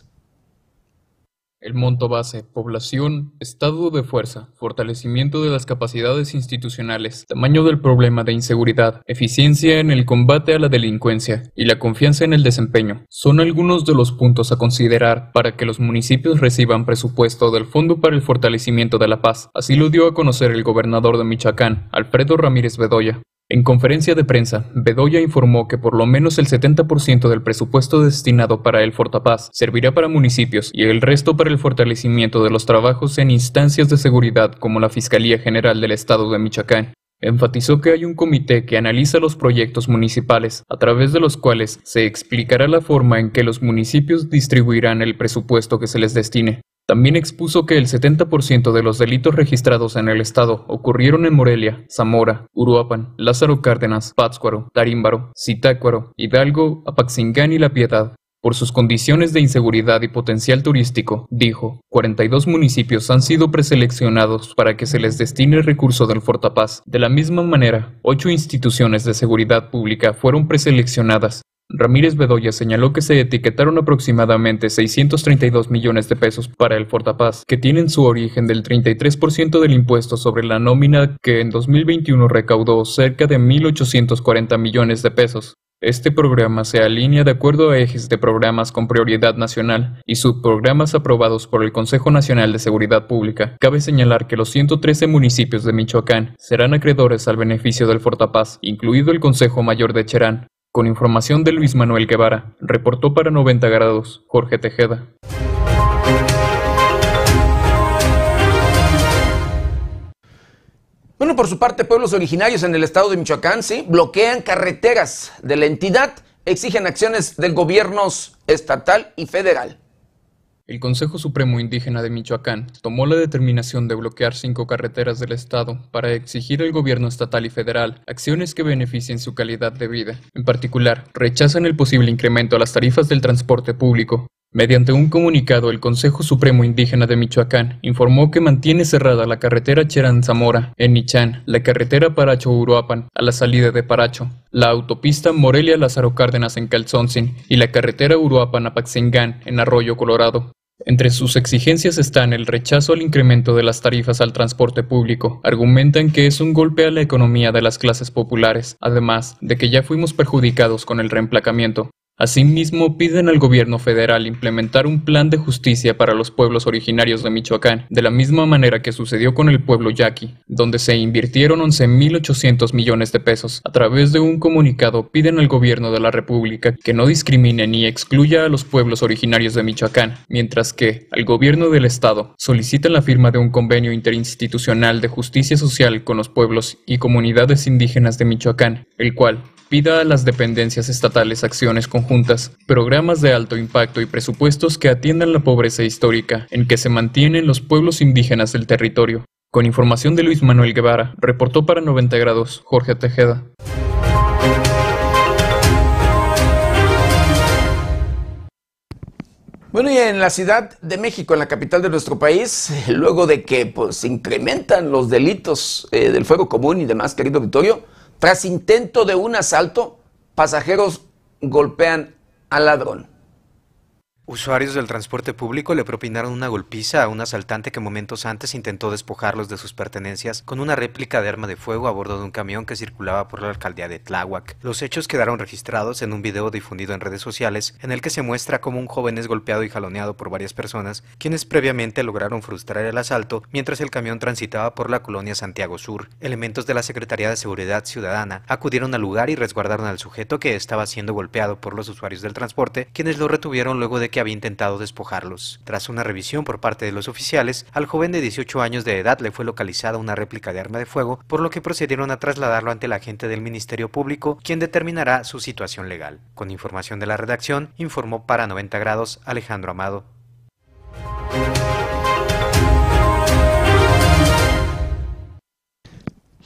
El monto base, población, estado de fuerza, fortalecimiento de las capacidades institucionales, tamaño del problema de inseguridad, eficiencia en el combate a la delincuencia y la confianza en el desempeño son algunos de los puntos a considerar para que los municipios reciban presupuesto del Fondo para el Fortalecimiento de la Paz. Así lo dio a conocer el gobernador de Michoacán, Alfredo Ramírez Bedoya. En conferencia de prensa, Bedoya informó que por lo menos el 70% del presupuesto destinado para el Fortapaz servirá para municipios y el resto para el fortalecimiento de los trabajos en instancias de seguridad como la Fiscalía General del Estado de Michoacán. Enfatizó que hay un comité que analiza los proyectos municipales, a través de los cuales se explicará la forma en que los municipios distribuirán el presupuesto que se les destine. También expuso que el 70% de los delitos registrados en el estado ocurrieron en Morelia, Zamora, Uruapan, Lázaro Cárdenas, Pátzcuaro, Tarímbaro, Zitácuaro, Hidalgo, Apaxingán y La Piedad. Por sus condiciones de inseguridad y potencial turístico, dijo, 42 municipios han sido preseleccionados para que se les destine el recurso del Fortapaz. De la misma manera, ocho instituciones de seguridad pública fueron preseleccionadas, Ramírez Bedoya señaló que se etiquetaron aproximadamente 632 millones de pesos para el Fortapaz, que tienen su origen del 33% del impuesto sobre la nómina que en 2021 recaudó cerca de 1.840 millones de pesos. Este programa se alinea de acuerdo a ejes de programas con prioridad nacional y subprogramas aprobados por el Consejo Nacional de Seguridad Pública. Cabe señalar que los 113 municipios de Michoacán serán acreedores al beneficio del Fortapaz, incluido el Consejo Mayor de Cherán. Con información de Luis Manuel Guevara, reportó para 90 grados Jorge Tejeda. Bueno, por su parte, pueblos originarios en el estado de Michoacán, sí, bloquean carreteras de la entidad, exigen acciones del gobierno estatal y federal. El Consejo Supremo Indígena de Michoacán tomó la determinación de bloquear cinco carreteras del Estado para exigir al gobierno estatal y federal acciones que beneficien su calidad de vida. En particular, rechazan el posible incremento a las tarifas del transporte público, Mediante un comunicado, el Consejo Supremo Indígena de Michoacán informó que mantiene cerrada la carretera Cherán-Zamora, en Nichán, la carretera Paracho-Uruapan, a la salida de Paracho, la autopista Morelia-Lázaro Cárdenas en Calzoncin y la carretera Uruapan-Apaxingán, en Arroyo Colorado. Entre sus exigencias están el rechazo al incremento de las tarifas al transporte público. Argumentan que es un golpe a la economía de las clases populares, además de que ya fuimos perjudicados con el reemplacamiento. Asimismo, piden al gobierno federal implementar un plan de justicia para los pueblos originarios de Michoacán, de la misma manera que sucedió con el pueblo yaqui, donde se invirtieron 11.800 millones de pesos. A través de un comunicado piden al gobierno de la República que no discrimine ni excluya a los pueblos originarios de Michoacán, mientras que al gobierno del estado solicitan la firma de un convenio interinstitucional de justicia social con los pueblos y comunidades indígenas de Michoacán, el cual pida a las dependencias estatales acciones conjuntas, programas de alto impacto y presupuestos que atiendan la pobreza histórica en que se mantienen los pueblos indígenas del territorio. Con información de Luis Manuel Guevara, reportó para 90 grados Jorge Tejeda. Bueno, y en la Ciudad de México, en la capital de nuestro país, luego de que pues, incrementan los delitos eh, del fuego común y demás, querido Victorio, tras intento de un asalto, pasajeros golpean al ladrón. Usuarios del transporte público le propinaron una golpiza a un asaltante que momentos antes intentó despojarlos de sus pertenencias con una réplica de arma de fuego a bordo de un camión que circulaba por la alcaldía de Tláhuac. Los hechos quedaron registrados en un video difundido en redes sociales en el que se muestra cómo un joven es golpeado y jaloneado por varias personas, quienes previamente lograron frustrar el asalto mientras el camión transitaba por la colonia Santiago Sur. Elementos de la Secretaría de Seguridad Ciudadana acudieron al lugar y resguardaron al sujeto que estaba siendo golpeado por los usuarios del transporte, quienes lo retuvieron luego de que había intentado despojarlos. Tras una revisión por parte de los oficiales, al joven de 18 años de edad le fue localizada una réplica de arma de fuego, por lo que procedieron a trasladarlo ante el agente del Ministerio Público, quien determinará su situación legal. Con información de la redacción, informó para 90 grados Alejandro Amado.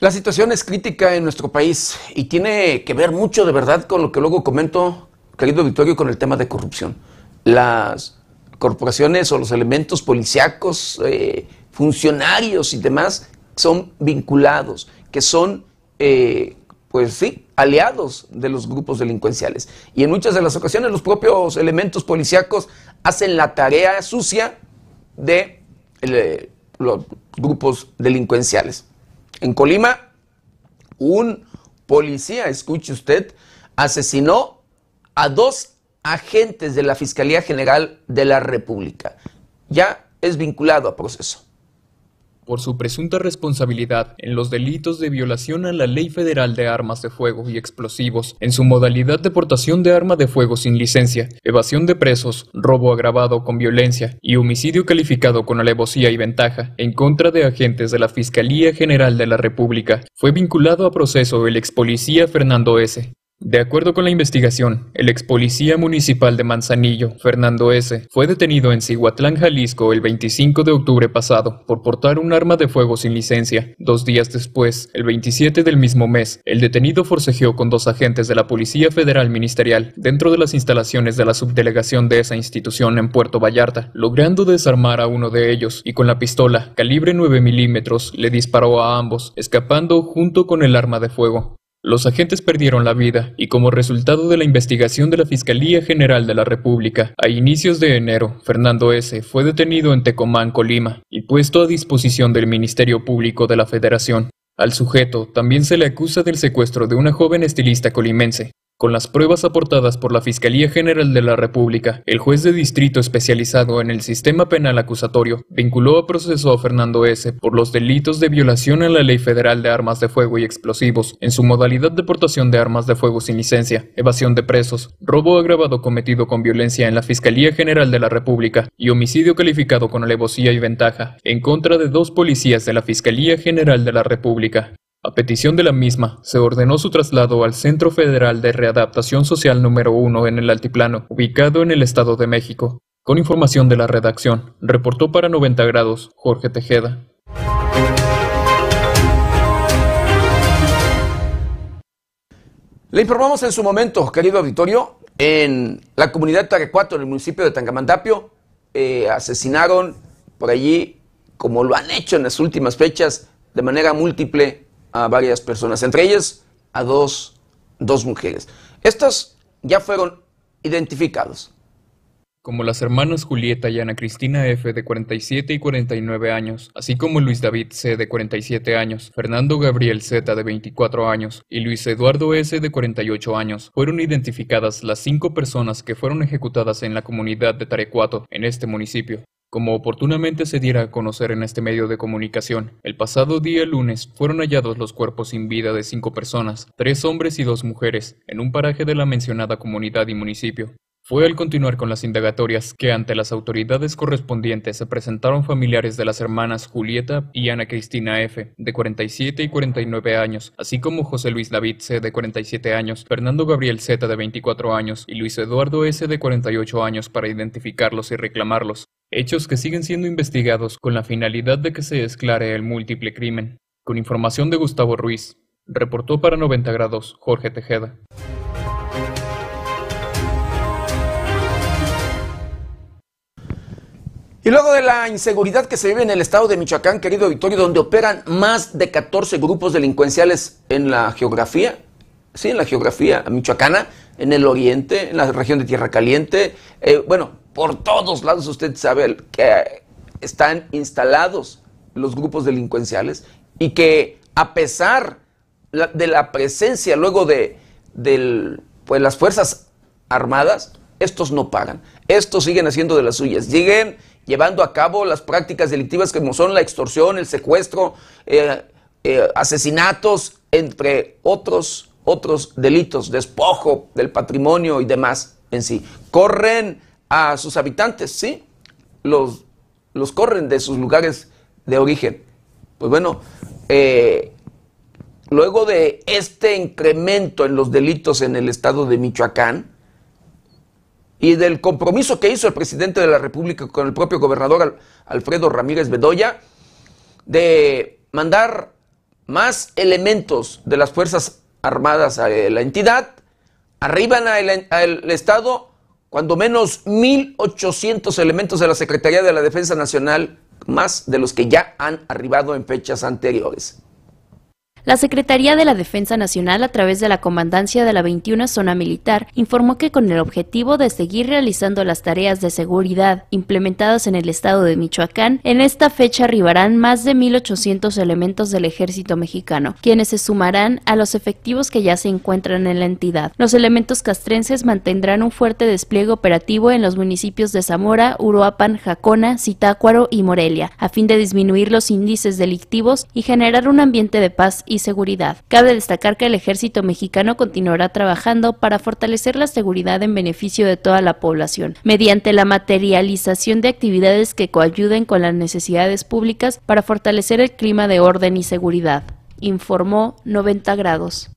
La situación es crítica en nuestro país y tiene que ver mucho de verdad con lo que luego comento, querido Victorio, con el tema de corrupción las corporaciones o los elementos policíacos, eh, funcionarios y demás son vinculados, que son, eh, pues sí, aliados de los grupos delincuenciales. Y en muchas de las ocasiones los propios elementos policíacos hacen la tarea sucia de eh, los grupos delincuenciales. En Colima, un policía, escuche usted, asesinó a dos agentes de la Fiscalía General de la República. Ya es vinculado a proceso. Por su presunta responsabilidad en los delitos de violación a la Ley Federal de Armas de Fuego y Explosivos, en su modalidad de portación de arma de fuego sin licencia, evasión de presos, robo agravado con violencia y homicidio calificado con alevosía y ventaja en contra de agentes de la Fiscalía General de la República, fue vinculado a proceso el ex policía Fernando S., de acuerdo con la investigación, el ex policía municipal de Manzanillo, Fernando S., fue detenido en Cihuatlán, Jalisco, el 25 de octubre pasado por portar un arma de fuego sin licencia. Dos días después, el 27 del mismo mes, el detenido forcejeó con dos agentes de la Policía Federal Ministerial dentro de las instalaciones de la subdelegación de esa institución en Puerto Vallarta, logrando desarmar a uno de ellos y con la pistola calibre 9 milímetros le disparó a ambos, escapando junto con el arma de fuego. Los agentes perdieron la vida y como resultado de la investigación de la Fiscalía General de la República, a inicios de enero, Fernando S. fue detenido en Tecomán, Colima, y puesto a disposición del Ministerio Público de la Federación. Al sujeto también se le acusa del secuestro de una joven estilista colimense. Con las pruebas aportadas por la Fiscalía General de la República, el juez de distrito especializado en el sistema penal acusatorio vinculó a proceso a Fernando S. por los delitos de violación a la Ley Federal de Armas de Fuego y Explosivos, en su modalidad de portación de armas de fuego sin licencia, evasión de presos, robo agravado cometido con violencia en la Fiscalía General de la República y homicidio calificado con alevosía y ventaja, en contra de dos policías de la Fiscalía General de la República. A petición de la misma, se ordenó su traslado al Centro Federal de Readaptación Social número 1 en el Altiplano, ubicado en el Estado de México. Con información de la redacción, reportó para 90 grados Jorge Tejeda. Le informamos en su momento, querido auditorio, en la comunidad Tarecuato, en el municipio de Tangamandapio, eh, asesinaron por allí, como lo han hecho en las últimas fechas, de manera múltiple a varias personas, entre ellas a dos, dos mujeres. Estos ya fueron identificados. Como las hermanas Julieta y Ana Cristina F. de 47 y 49 años, así como Luis David C. de 47 años, Fernando Gabriel Z. de 24 años y Luis Eduardo S. de 48 años, fueron identificadas las cinco personas que fueron ejecutadas en la comunidad de Tarecuato, en este municipio. Como oportunamente se diera a conocer en este medio de comunicación, el pasado día lunes fueron hallados los cuerpos sin vida de cinco personas, tres hombres y dos mujeres, en un paraje de la mencionada comunidad y municipio. Fue al continuar con las indagatorias que ante las autoridades correspondientes se presentaron familiares de las hermanas Julieta y Ana Cristina F., de 47 y 49 años, así como José Luis David C., de 47 años, Fernando Gabriel Z., de 24 años, y Luis Eduardo S., de 48 años, para identificarlos y reclamarlos. Hechos que siguen siendo investigados con la finalidad de que se esclare el múltiple crimen. Con información de Gustavo Ruiz, reportó para 90 grados Jorge Tejeda. Y luego de la inseguridad que se vive en el estado de Michoacán, querido Victorio, donde operan más de 14 grupos delincuenciales en la geografía, sí, en la geografía michoacana, en el oriente, en la región de Tierra Caliente, eh, bueno, por todos lados usted sabe que están instalados los grupos delincuenciales y que a pesar de la presencia luego de, pues, las Fuerzas Armadas, estos no pagan, estos siguen haciendo de las suyas, siguen llevando a cabo las prácticas delictivas como son la extorsión, el secuestro, eh, eh, asesinatos, entre otros, otros delitos, despojo del patrimonio y demás en sí. Corren a sus habitantes, ¿sí? Los, los corren de sus lugares de origen. Pues bueno, eh, luego de este incremento en los delitos en el estado de Michoacán, y del compromiso que hizo el presidente de la República con el propio gobernador Alfredo Ramírez Bedoya de mandar más elementos de las Fuerzas Armadas a la entidad, arriban al Estado cuando menos 1.800 elementos de la Secretaría de la Defensa Nacional, más de los que ya han arribado en fechas anteriores. La Secretaría de la Defensa Nacional, a través de la Comandancia de la 21 Zona Militar, informó que con el objetivo de seguir realizando las tareas de seguridad implementadas en el estado de Michoacán, en esta fecha arribarán más de 1.800 elementos del ejército mexicano, quienes se sumarán a los efectivos que ya se encuentran en la entidad. Los elementos castrenses mantendrán un fuerte despliegue operativo en los municipios de Zamora, Uruapan, Jacona, Zitácuaro y Morelia, a fin de disminuir los índices delictivos y generar un ambiente de paz y seguridad. Cabe destacar que el ejército mexicano continuará trabajando para fortalecer la seguridad en beneficio de toda la población, mediante la materialización de actividades que coayuden con las necesidades públicas para fortalecer el clima de orden y seguridad, informó 90 grados.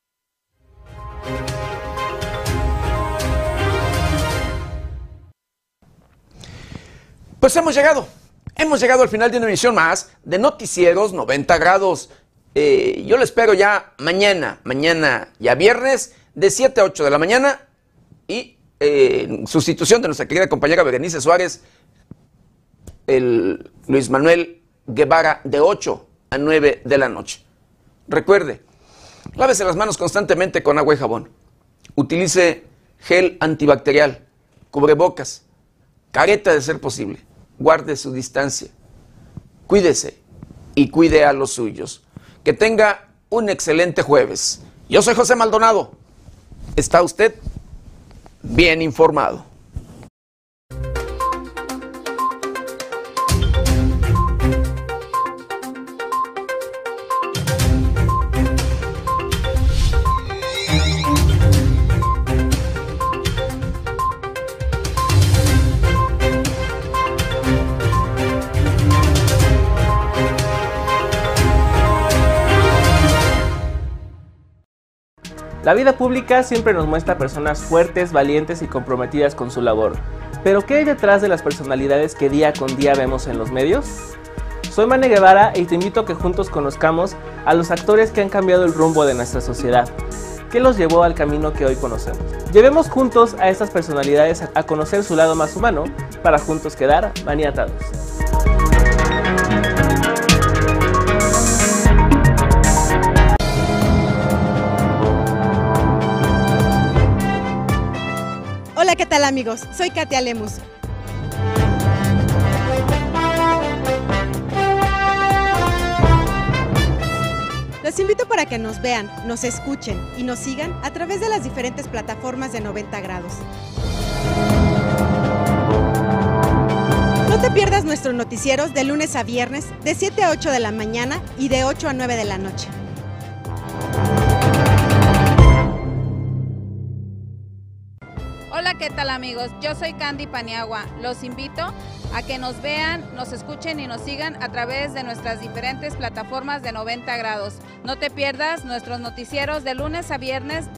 Pues hemos llegado, hemos llegado al final de una emisión más de Noticieros 90 grados. Eh, yo lo espero ya mañana, mañana ya viernes, de 7 a 8 de la mañana. Y eh, sustitución de nuestra querida compañera Berenice Suárez, el Luis Manuel Guevara, de 8 a 9 de la noche. Recuerde, lávese las manos constantemente con agua y jabón. Utilice gel antibacterial, cubrebocas, careta de ser posible. Guarde su distancia. Cuídese y cuide a los suyos. Que tenga un excelente jueves. Yo soy José Maldonado. está usted bien informado. La vida pública siempre nos muestra personas fuertes, valientes y comprometidas con su labor. Pero ¿qué hay detrás de las personalidades que día con día vemos en los medios? Soy Mane Guevara y te invito a que juntos conozcamos a los actores que han cambiado el rumbo de nuestra sociedad. ¿Qué los llevó al camino que hoy conocemos? Llevemos juntos a estas personalidades a conocer su lado más humano para juntos quedar maniatados. ¿Qué tal amigos? Soy Katia Lemus. Los invito para que nos vean, nos escuchen y nos sigan a través de las diferentes plataformas de 90 grados. No te pierdas nuestros noticieros de lunes a viernes de 7 a 8 de la mañana y de 8 a 9 de la noche. Tal amigos? Yo soy Candy Paniagua. Los invito a que nos vean, nos escuchen y nos sigan a través de nuestras diferentes plataformas de 90 grados. No te pierdas nuestros noticieros de lunes a viernes